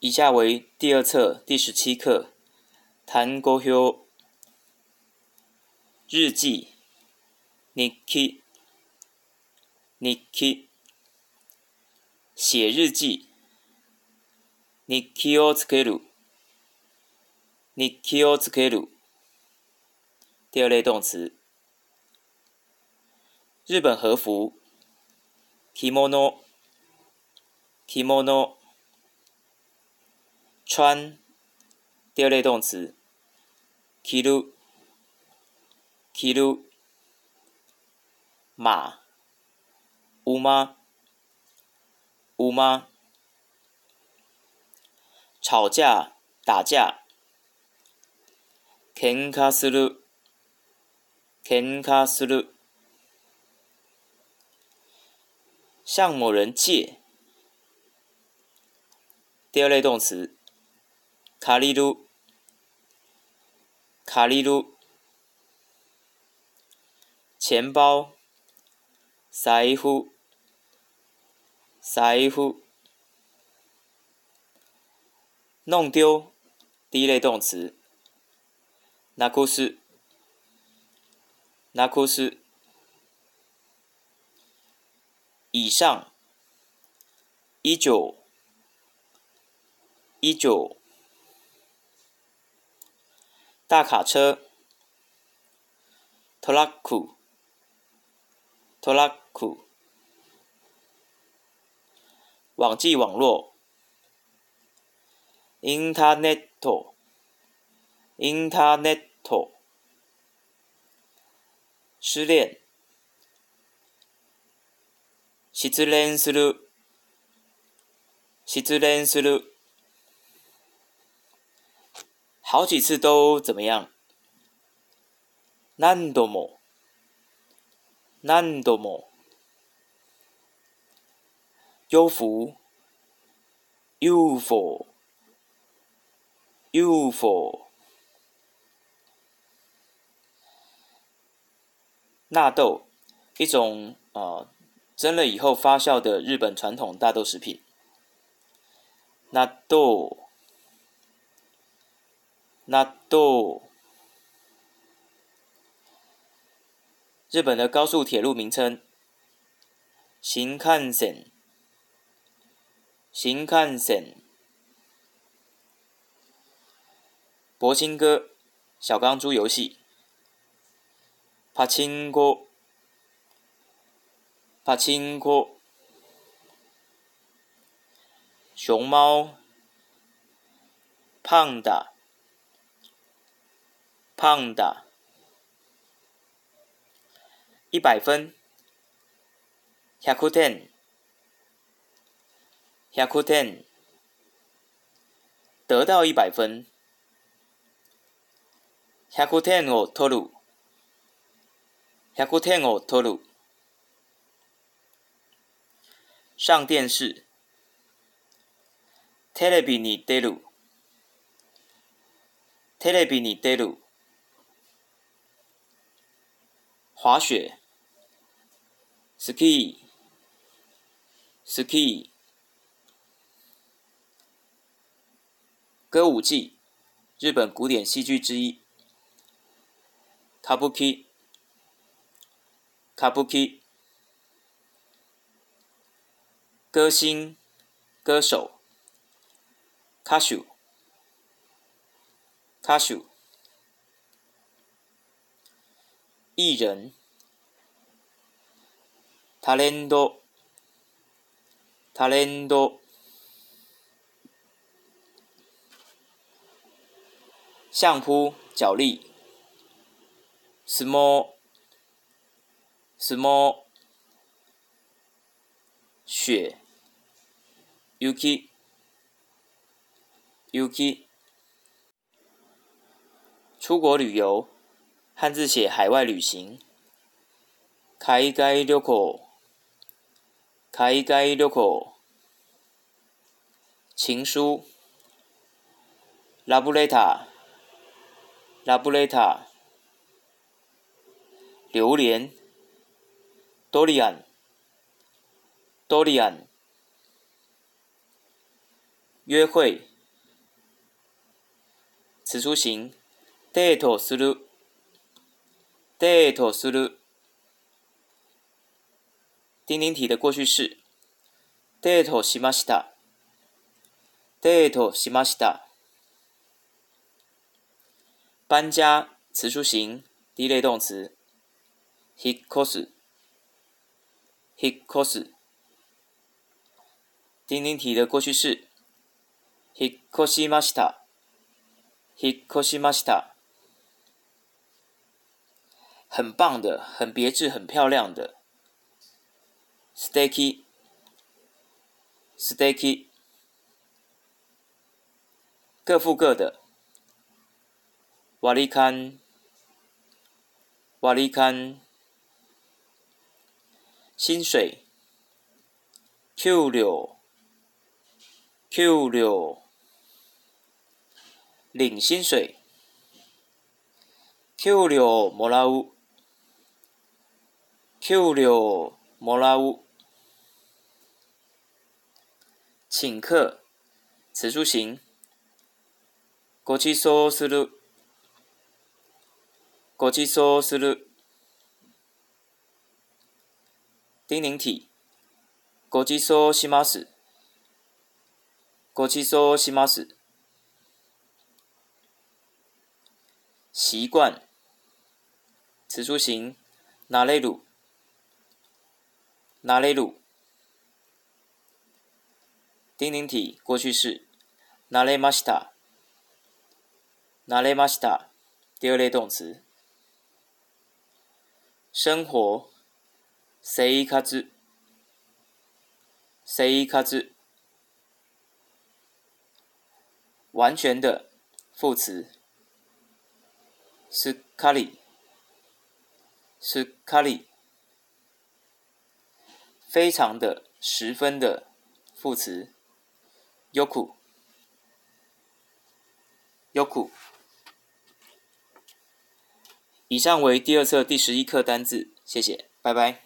以下为第二册第十七课，谈高休日记，niki，niki，写日记，niki o tsukeru，niki o tsukeru，第二类动词，日本和服，kimono，kimono。穿，第二类动词，骑驴，骑驴，马、乌妈，乌妈，吵架，打架，喧哗する，喧哗する，向某人借，第二类动词。卡里鲁，卡里鲁，钱包，财富，财富，弄丢，第一类动词，那故事，那故事，以上，一九，一九。大卡车，トラック，トラック，网际网络，インターネット，インターネット，失恋，失恋する，失恋する。好几次都怎么样？难多莫，难多莫，优福，优福，优福，纳豆，一种啊，蒸了以后发酵的日本传统大豆食品。纳豆。那度，日本的高速铁路名称。新干线，新干线。博青蛙，小钢珠游戏。爬青哥，爬青哥。熊猫，胖的。胖的，一百分。很酷，挺，很酷，挺，得到一百分。百酷，挺，我透露。很酷，挺，我透露。上电视。Television，得露。t e e i 滑雪，ski，ski，歌舞伎，日本古典戏剧之一，kabuki，kabuki，歌星，歌手，kazu，kazu。一人，他人多。他人多。相扑、脚力、small、small、雪、uki、uki、出国旅游。汉字写海外旅行，海外旅行，海外旅行，情书，拉布雷塔，拉布雷塔，榴莲，多利安。多利安。约会，此出行 d a トする。デートする。丁丁体的过去式。デートしました。デートしました。搬家词书形第一类动词。引っ越す。引っ越す。丁丁体的过去式。引っ越しました。引っ越しました。很棒的，很别致，很漂亮的。sticky，sticky，各付各的。瓦利堪，瓦利堪，薪水。qiu 了 q 六，u 了，领薪水。q 六，莫拉乌。給料も拉乌，请客，此处行。ごちそうする、ごちそうする、丁零体、ごちそうします、ごちそうします、习惯，此处行。哪レル。ナレ鲁？丁寧体過去式、ナレ马西塔？ナレ马西塔？第二類動詞、生活、せいかず、完全的副詞、すっかり、すっかり。非常的十分的副词，yoku yoku。以上为第二册第十一课单字，谢谢，拜拜。